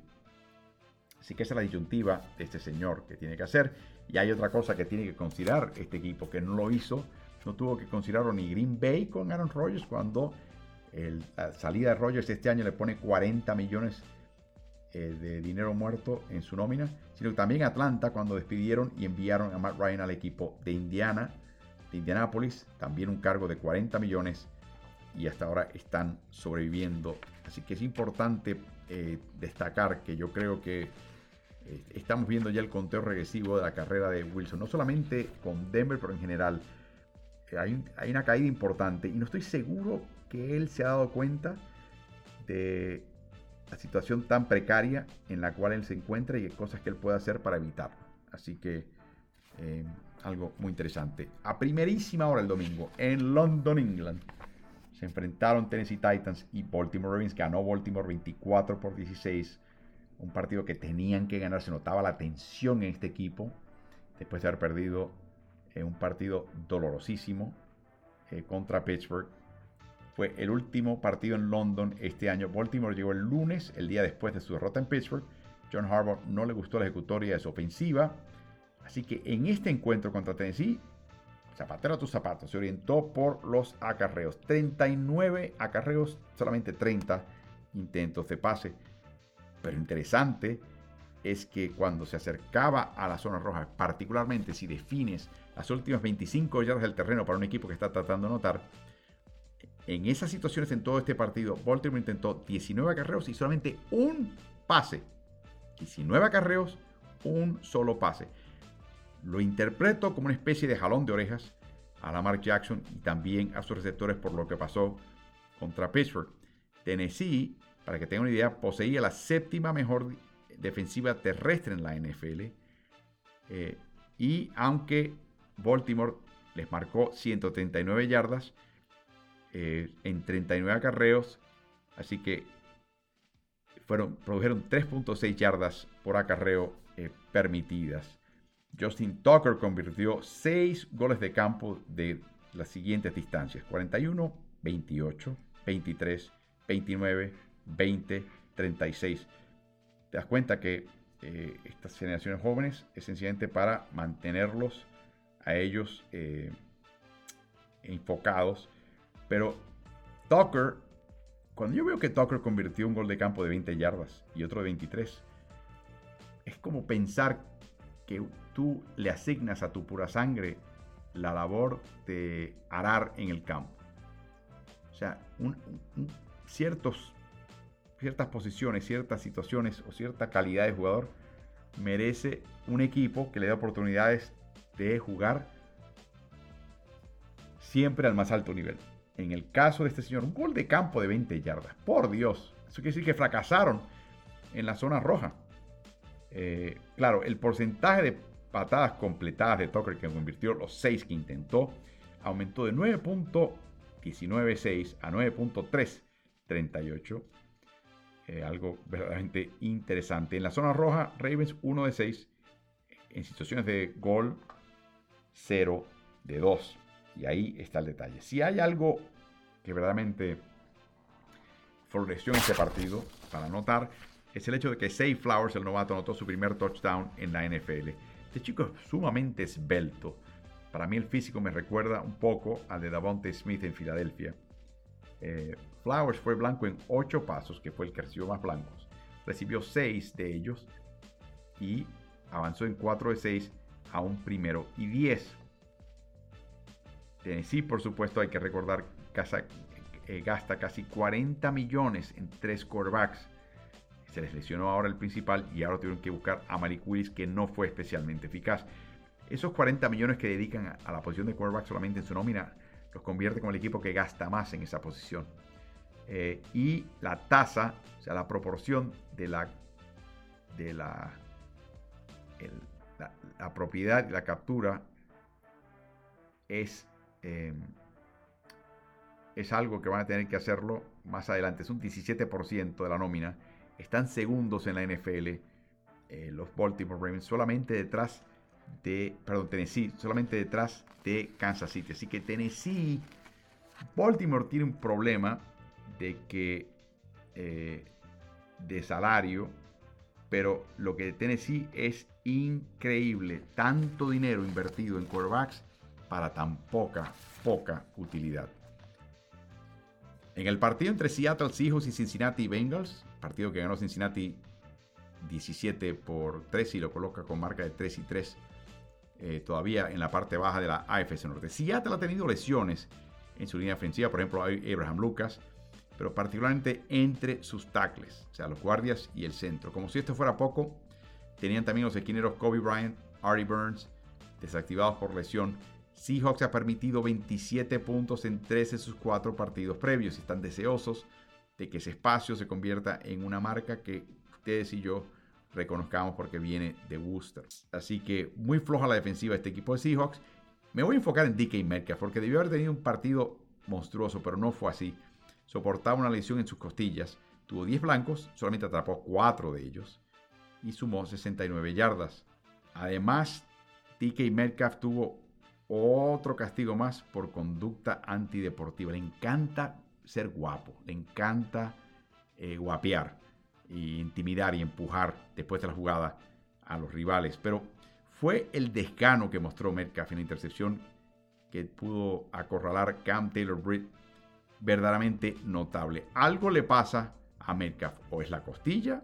Así que esa es la disyuntiva de este señor que tiene que hacer. Y hay otra cosa que tiene que considerar este equipo que no lo hizo. No tuvo que considerarlo ni Green Bay con Aaron Rodgers cuando la salida de Rodgers este año le pone 40 millones eh, de dinero muerto en su nómina, sino también Atlanta cuando despidieron y enviaron a Matt Ryan al equipo de Indiana, de Indianapolis, también un cargo de 40 millones y hasta ahora están sobreviviendo. Así que es importante eh, destacar que yo creo que eh, estamos viendo ya el conteo regresivo de la carrera de Wilson, no solamente con Denver, pero en general. Eh, hay, una caída importante y no estoy seguro que él se ha dado cuenta de la situación tan precaria en la cual él se encuentra y cosas que él puede hacer para evitarlo. Así que eh, algo muy interesante. A primerísima hora el domingo en London, England, se enfrentaron Tennessee Titans y Baltimore Ravens. Ganó Baltimore 24 por 16 un partido que tenían que ganar, se notaba la tensión en este equipo, después de haber perdido en un partido dolorosísimo eh, contra Pittsburgh. Fue el último partido en London este año. Baltimore llegó el lunes, el día después de su derrota en Pittsburgh. John Harbaugh no le gustó la ejecutoria de su ofensiva. Así que en este encuentro contra Tennessee, zapatero a tus zapatos, se orientó por los acarreos. 39 acarreos, solamente 30 intentos de pase. Pero interesante es que cuando se acercaba a la zona roja, particularmente si defines las últimas 25 yardas del terreno para un equipo que está tratando de anotar, en esas situaciones en todo este partido, Baltimore intentó 19 acarreos y solamente un pase. 19 acarreos, un solo pase. Lo interpreto como una especie de jalón de orejas a Lamar Jackson y también a sus receptores por lo que pasó contra Pittsburgh. Tennessee, para que tengan una idea, poseía la séptima mejor defensiva terrestre en la NFL. Eh, y aunque Baltimore les marcó 139 yardas eh, en 39 acarreos, así que fueron, produjeron 3.6 yardas por acarreo eh, permitidas. Justin Tucker convirtió 6 goles de campo de las siguientes distancias: 41, 28, 23, 29, 20, 36. Te das cuenta que eh, estas generaciones jóvenes es sencillamente para mantenerlos a ellos enfocados. Pero Tucker, cuando yo veo que Tucker convirtió un gol de campo de 20 yardas y otro de 23, es como pensar que tú le asignas a tu pura sangre la labor de arar en el campo. O sea, ciertos, ciertas posiciones, ciertas situaciones o cierta calidad de jugador merece un equipo que le dé oportunidades de jugar siempre al más alto nivel. En el caso de este señor, un gol de campo de 20 yardas. Por Dios. Eso quiere decir que fracasaron en la zona roja. Eh, claro, el porcentaje de patadas completadas de Tucker que convirtió los 6 que intentó aumentó de 9.196 a 9.338. Eh, algo verdaderamente interesante. En la zona roja, Ravens 1 de 6. En situaciones de gol, 0 de 2. Y ahí está el detalle. Si hay algo que verdaderamente floreció en este partido, para notar, es el hecho de que Say Flowers, el novato, anotó su primer touchdown en la NFL. Este chico es sumamente esbelto. Para mí el físico me recuerda un poco al de Davonte Smith en Filadelfia. Eh, Flowers fue blanco en 8 pasos, que fue el que recibió más blancos. Recibió 6 de ellos y avanzó en 4 de 6 a un primero y 10. Tennessee, por supuesto, hay que recordar, eh, gasta casi 40 millones en tres quarterbacks se les lesionó ahora el principal y ahora tuvieron que buscar a Malik Willis que no fue especialmente eficaz. Esos 40 millones que dedican a la posición de quarterback solamente en su nómina los convierte como el equipo que gasta más en esa posición. Eh, y la tasa, o sea, la proporción de la, de la, la, propiedad y la captura es, em, es algo que van a tener que hacerlo más adelante. Es un 17% de la nómina están segundos en la NFL eh, los Baltimore Ravens, solamente detrás de, perdón, Tennessee, solamente detrás de Kansas City. Así que Tennessee, Baltimore tiene un problema de que, eh, de salario, pero lo que Tennessee es increíble, tanto dinero invertido en quarterbacks para tan poca, poca utilidad. En el partido entre Seattle Seahawks y Cincinnati Bengals, partido que ganó Cincinnati 17 por 3 y lo coloca con marca de 3 y 3 eh, todavía en la parte baja de la AFC Norte. Seattle ha tenido lesiones en su línea ofensiva, por ejemplo, Abraham Lucas, pero particularmente entre sus tackles, o sea, los guardias y el centro. Como si esto fuera poco, tenían también los esquineros Kobe Bryant, Artie Burns, desactivados por lesión Seahawks ha permitido 27 puntos en 13 de sus 4 partidos previos y están deseosos de que ese espacio se convierta en una marca que ustedes y yo reconozcamos porque viene de Worcester. Así que muy floja la defensiva de este equipo de Seahawks. Me voy a enfocar en DK Metcalf porque debió haber tenido un partido monstruoso, pero no fue así. Soportaba una lesión en sus costillas. Tuvo 10 blancos, solamente atrapó 4 de ellos. y sumó 69 yardas. Además, TK Metcalf tuvo otro castigo más por conducta antideportiva. Le encanta ser guapo, le encanta eh, guapear, intimidar y empujar después de la jugada a los rivales. Pero fue el desgano que mostró Metcalf en la intercepción que pudo acorralar Cam Taylor Britt verdaderamente notable. Algo le pasa a Metcalf, o es la costilla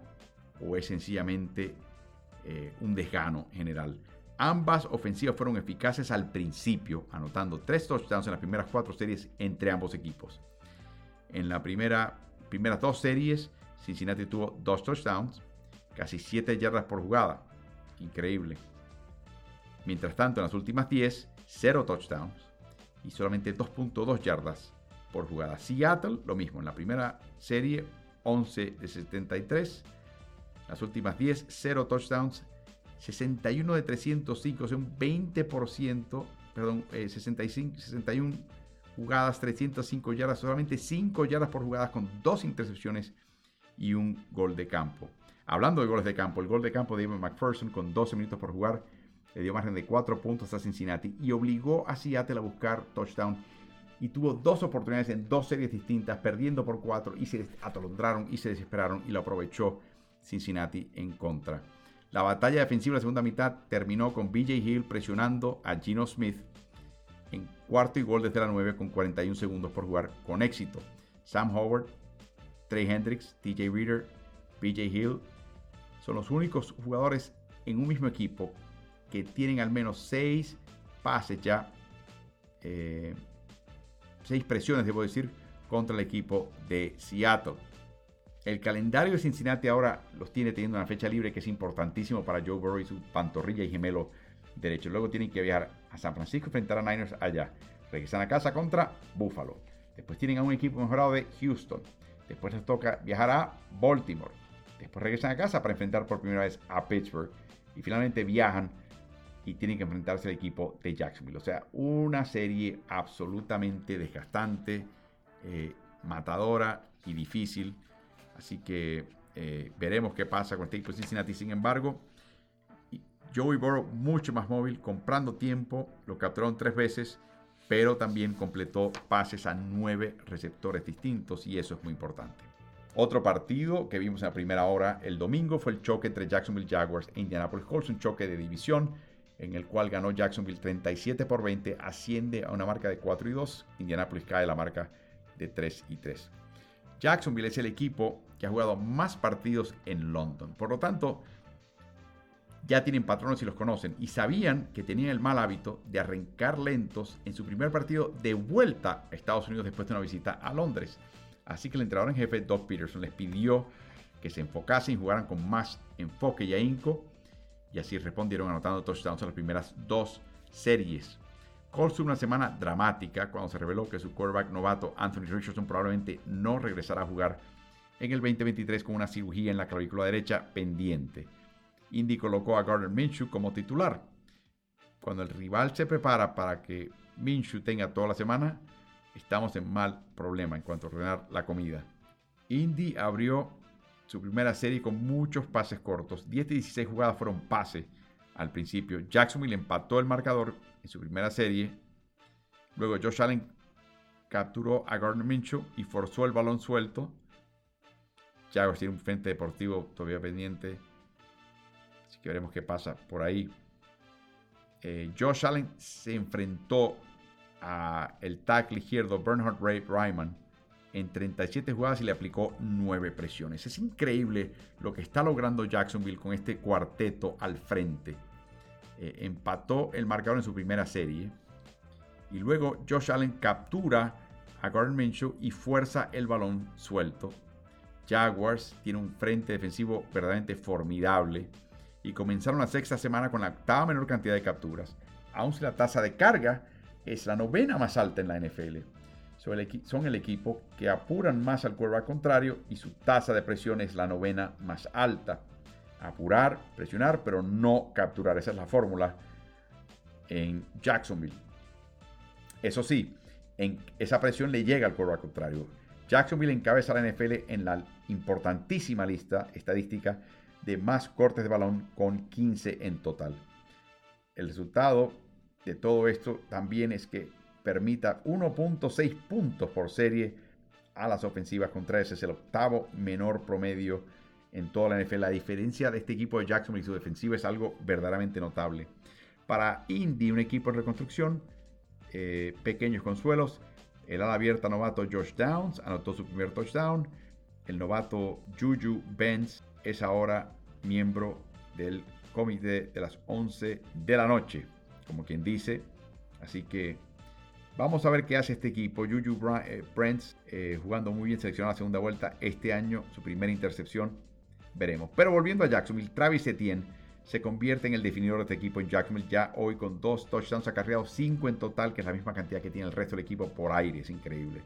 o es sencillamente eh, un desgano general. Ambas ofensivas fueron eficaces al principio, anotando tres touchdowns en las primeras cuatro series entre ambos equipos. En la primera, primeras dos series, Cincinnati tuvo dos touchdowns, casi siete yardas por jugada. Increíble. Mientras tanto, en las últimas 10, cero touchdowns y solamente 2.2 yardas por jugada. Seattle, lo mismo. En la primera serie, 11 de 73. Las últimas 10, 0 touchdowns, 61 de 305, o sea, un 20%, perdón, 65, eh, 61 jugadas, 305 yardas, solamente 5 yardas por jugadas con dos intercepciones y un gol de campo. Hablando de goles de campo, el gol de campo de Evan McPherson con 12 minutos por jugar le dio margen de 4 puntos a Cincinnati y obligó a Seattle a buscar touchdown y tuvo dos oportunidades en dos series distintas, perdiendo por 4 y se atolondraron y se desesperaron y lo aprovechó Cincinnati en contra. La batalla defensiva de la segunda mitad terminó con BJ Hill presionando a Gino Smith en cuarto y gol desde la 9 con 41 segundos por jugar con éxito. Sam Howard, Trey Hendricks, TJ Reader, BJ Hill son los únicos jugadores en un mismo equipo que tienen al menos 6 pases ya, 6 eh, presiones, debo decir, contra el equipo de Seattle. El calendario de Cincinnati ahora los tiene teniendo una fecha libre que es importantísimo para Joe Burrow y su pantorrilla y gemelo derecho. Luego tienen que viajar a San Francisco enfrentar a Niners allá. Regresan a casa contra Buffalo. Después tienen a un equipo mejorado de Houston. Después les toca viajar a Baltimore. Después regresan a casa para enfrentar por primera vez a Pittsburgh. Y finalmente viajan y tienen que enfrentarse al equipo de Jacksonville. O sea, una serie absolutamente desgastante, eh, matadora y difícil Así que eh, veremos qué pasa con este equipo de Cincinnati. Sin embargo, Joey Burrow mucho más móvil, comprando tiempo, lo capturaron tres veces, pero también completó pases a nueve receptores distintos y eso es muy importante. Otro partido que vimos en la primera hora el domingo fue el choque entre Jacksonville Jaguars e Indianapolis Colts, un choque de división en el cual ganó Jacksonville 37 por 20, asciende a una marca de 4 y 2, Indianapolis cae a la marca de 3 y 3. Jacksonville es el equipo que ha jugado más partidos en London. Por lo tanto, ya tienen patrones y los conocen y sabían que tenían el mal hábito de arrancar lentos en su primer partido de vuelta a Estados Unidos después de una visita a Londres. Así que el entrenador en jefe, Doug Peterson, les pidió que se enfocasen y jugaran con más enfoque y ahínco y así respondieron anotando touchdowns en las primeras dos series. Colts una semana dramática cuando se reveló que su quarterback novato Anthony Richardson probablemente no regresará a jugar en el 2023 con una cirugía en la clavícula derecha pendiente. Indy colocó a Gardner Minshew como titular. Cuando el rival se prepara para que Minshew tenga toda la semana, estamos en mal problema en cuanto a ordenar la comida. Indy abrió su primera serie con muchos pases cortos. 10 de 16 jugadas fueron pases al principio. Jacksonville empató el marcador en su primera serie. Luego Josh Allen capturó a Gardner Minshew y forzó el balón suelto Jaguars tiene un frente deportivo todavía pendiente. Así que veremos qué pasa por ahí. Eh, Josh Allen se enfrentó a el tackle izquierdo Bernhard Ray Ryman en 37 jugadas y le aplicó 9 presiones. Es increíble lo que está logrando Jacksonville con este cuarteto al frente. Eh, empató el marcador en su primera serie. Y luego Josh Allen captura a Gordon Minshew y fuerza el balón suelto Jaguars tiene un frente defensivo verdaderamente formidable y comenzaron la sexta semana con la octava menor cantidad de capturas, aun si la tasa de carga es la novena más alta en la NFL. Son el, equipo que apuran más al al contrario y su tasa de presión es la novena más alta. Apurar, presionar, pero no capturar. Esa es la fórmula en Jacksonville. Eso sí, esa presión le llega al al contrario. Jacksonville encabeza la NFL en la importantísima lista estadística de más cortes de balón con 15 en total. El resultado de todo esto también es que permita 1.6 puntos por serie a las ofensivas contrarias. Es el octavo menor promedio en toda la NFL. La diferencia de este equipo de Jacksonville y su defensiva es algo verdaderamente notable. Para Indy, un equipo en reconstrucción, eh, pequeños consuelos. El ala abierta novato Josh Downs anotó su primer touchdown. El novato Juju Benz es ahora miembro del comité de las 11 de la noche, como quien dice. Así que vamos a ver qué hace este equipo. Juju Brents eh, jugando muy bien, seleccionado la segunda vuelta este año, su primera intercepción. Veremos. Pero volviendo a Jacksonville, Travis Etienne se convierte en el definidor de este equipo en Jacksonville ya hoy con dos touchdowns acarreados, cinco en total, que es la misma cantidad que tiene el resto del equipo por aire. Es increíble.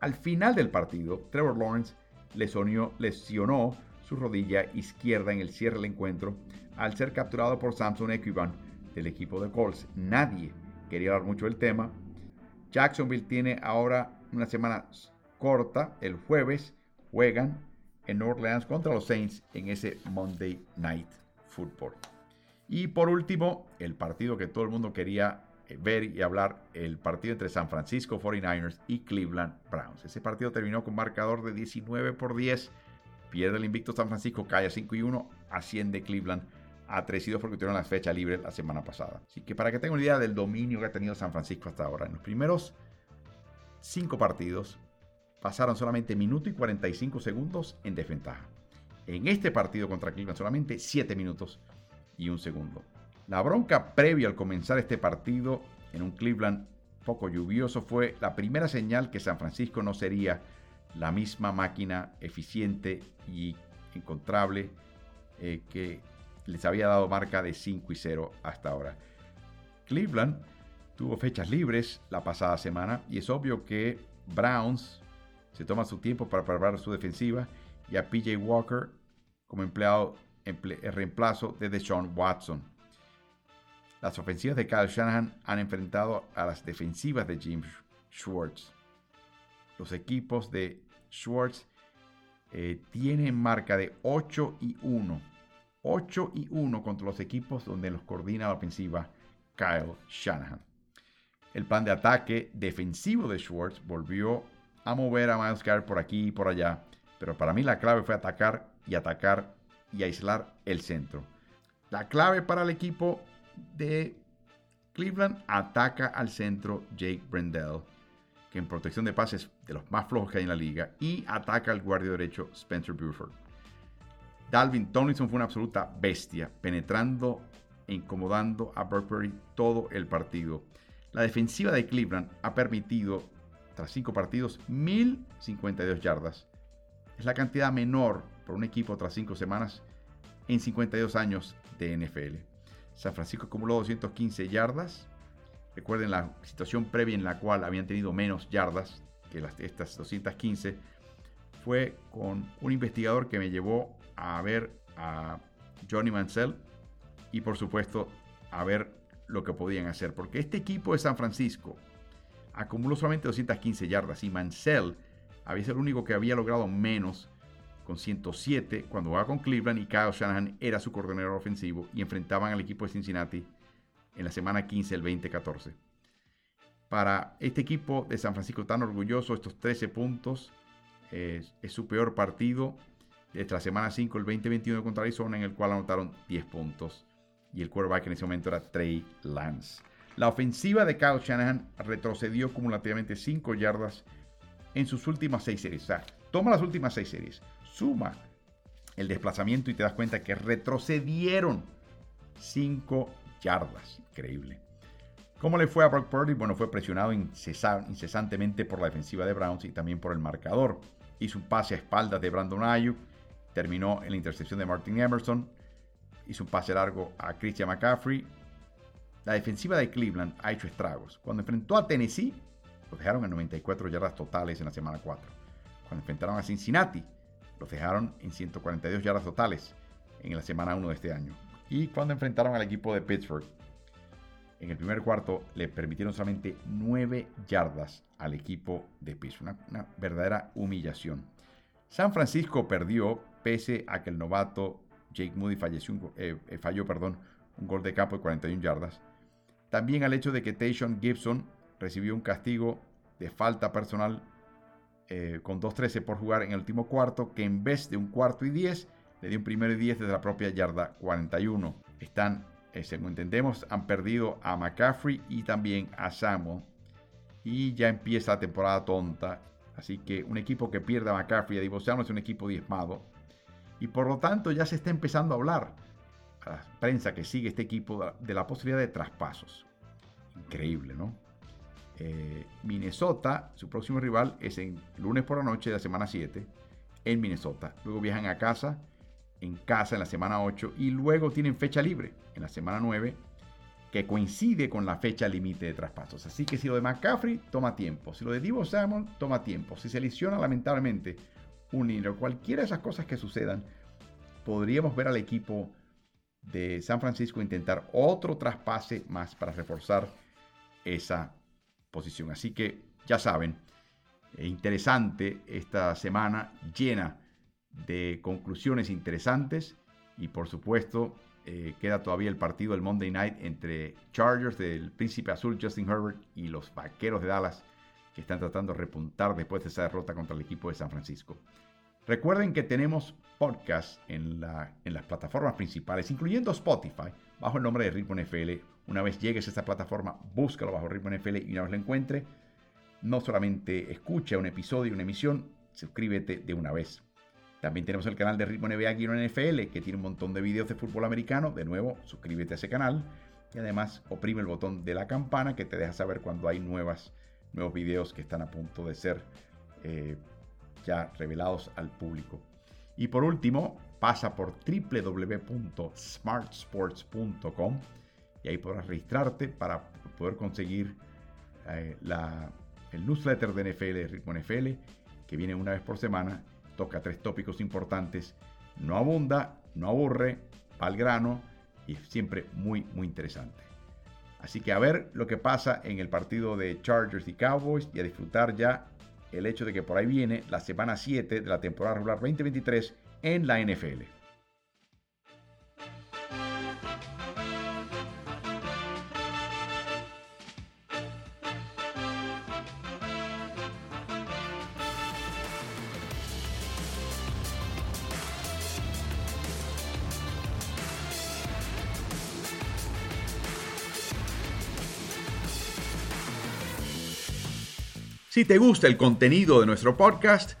Al final del partido, Trevor Lawrence lesionó, su rodilla izquierda en el cierre del encuentro al ser capturado por Samson Equiban del equipo de Colts. Nadie quería hablar mucho del tema. Jacksonville tiene ahora una semana corta. El jueves juegan en Orleans contra los Saints en ese Monday Night Football. Y por último, el partido que todo el mundo quería eh, ver y hablar, el partido entre San Francisco 49ers y Cleveland Browns. Ese partido terminó con marcador de 19 por 10 Pierde el invicto San Francisco, cae a 5 y 1, asciende Cleveland a 3 y 2 porque tuvieron la fecha libre la semana pasada. Así que para que tengan una idea del dominio que ha tenido San Francisco hasta ahora, en los primeros 5 partidos pasaron solamente minuto y 45 segundos en desventaja. En este partido contra Cleveland solamente 7 minutos y 1 segundo. La bronca previa al comenzar este partido en un Cleveland poco lluvioso fue la primera señal que San Francisco no sería la misma máquina eficiente y encontrable eh, que les había dado marca de 5 y 0 hasta ahora. Cleveland tuvo fechas libres la pasada semana y es obvio que Browns se toma su tiempo para preparar su defensiva y a PJ Walker como empleado el reemplazo de Deshaun Watson. Las ofensivas de Kyle Shanahan han enfrentado a las defensivas de Jim Schwartz. Los equipos de Schwartz eh, tiene marca de 8 y 1. 8 y 1 contra los equipos donde los coordina la ofensiva Kyle Shanahan. El plan de ataque defensivo de Schwartz volvió a mover a Miles Garrett por aquí y por allá, pero para mí la clave fue atacar y atacar y aislar el centro. La clave para el equipo de Cleveland ataca al centro Jake Brendel que en protección de pases de los más flojos que hay en la liga, y ataca al guardia derecho Spencer Buford. Dalvin Tomlinson fue una absoluta bestia, penetrando e incomodando a Burberry todo el partido. La defensiva de Cleveland ha permitido, tras cinco partidos, 1052 yardas. Es la cantidad menor por un equipo tras cinco semanas en 52 años de NFL. San Francisco acumuló 215 yardas, Recuerden la situación previa en la cual habían tenido menos yardas que las, estas 215. Fue con un investigador que me llevó a ver a Johnny Mansell y por supuesto a ver lo que podían hacer. Porque este equipo de San Francisco acumuló solamente 215 yardas y Mansell había sido el único que había logrado menos con 107 cuando jugaba con Cleveland y Kyle Shanahan era su coordinador ofensivo y enfrentaban al equipo de Cincinnati en la semana 15 del 2014. Para este equipo de San Francisco tan orgulloso, estos 13 puntos es, su peor partido desde la semana 5 el 2021 contra Arizona, en el cual anotaron 10 puntos. Y el quarterback en ese momento era Trey Lance. La ofensiva de Kyle Shanahan retrocedió cumulativamente 5 yardas en sus últimas 6 series. O sea, toma las últimas 6 series, suma el desplazamiento y te das cuenta que retrocedieron 5 yardas. Increíble. ¿Cómo le fue a Brock Purdy? Bueno, fue presionado incesantemente por la defensiva de Browns y también por el marcador. Hizo un pase a espaldas de Brandon Ayuk, terminó en la intercepción de Martin Emerson, hizo un pase largo a Christian McCaffrey. La defensiva de Cleveland ha hecho estragos. Cuando enfrentó a Tennessee, los dejaron en 94 yardas totales en la semana 4. Cuando enfrentaron a Cincinnati, los dejaron en 142 yardas totales en la semana 1 de este año. Y cuando enfrentaron al equipo de Pittsburgh, en el primer cuarto le permitieron solamente 9 yardas al equipo de Pittsburgh. Una, verdadera humillación. San Francisco perdió pese a que el novato Jake Moody falleció eh, eh, falló perdón, un gol de campo de 41 yardas. También al hecho de que Tayshon Gibson recibió un castigo de falta personal eh, con 2-13 por jugar en el último cuarto, que en vez de un cuarto y 10, le dio un primero y 10 desde la propia yarda 41. Están, según entendemos, han perdido a McCaffrey y también a Samuel. Y ya empieza la temporada tonta. Así que un equipo que pierda a McCaffrey y a Divo Samuel es un equipo diezmado y por lo tanto ya se está empezando a hablar a la prensa que sigue este equipo de la posibilidad de traspasos. Increíble, ¿no? Eh, Minnesota, su próximo rival es en lunes por la noche de la semana 7 en Minnesota. Luego viajan a casa, en casa en la semana 8 y luego tienen fecha libre en la semana 9 que coincide con la fecha límite de traspasos. Así que si lo de McCaffrey toma tiempo, si lo de Divo Samuel toma tiempo, si se lesiona lamentablemente un cualquiera de esas cosas que sucedan, podríamos ver al equipo de San Francisco intentar otro traspase más para reforzar esa posición. Así que ya saben, eh, interesante esta semana llena de conclusiones interesantes y por supuesto eh, queda todavía el partido del Monday Night entre Chargers del Príncipe Azul Justin Herbert y los Vaqueros de Dallas que están tratando de repuntar después de esa derrota contra el equipo de San Francisco. Recuerden que tenemos podcast en, las plataformas principales, incluyendo Spotify, bajo el nombre de Ritmo NFL. Una vez llegues a esta plataforma, búscalo bajo Ritmo NFL y una vez lo encuentre, no solamente escucha un episodio, una emisión, suscríbete de una vez. También tenemos el canal de Ritmo NBA Guión NFL, que tiene un montón de videos de fútbol americano. De nuevo, suscríbete a ese canal. Y además, oprime el botón de la campana que te deja saber cuando hay nuevas, nuevos videos que están a punto de ser eh, ya revelados al público. Y por último, pasa por www.smartsports.com y ahí podrás registrarte para poder conseguir eh, la, el newsletter de NFL, Ritmo NFL, que viene una vez por semana, toca tres tópicos importantes, no abunda, no aburre, va al grano y siempre muy, muy interesante. Así que a ver lo que pasa en el partido de Chargers y Cowboys y a disfrutar ya el hecho de que por ahí viene la semana 7 de la temporada regular 2023 en la NFL. Si te gusta el contenido de nuestro podcast,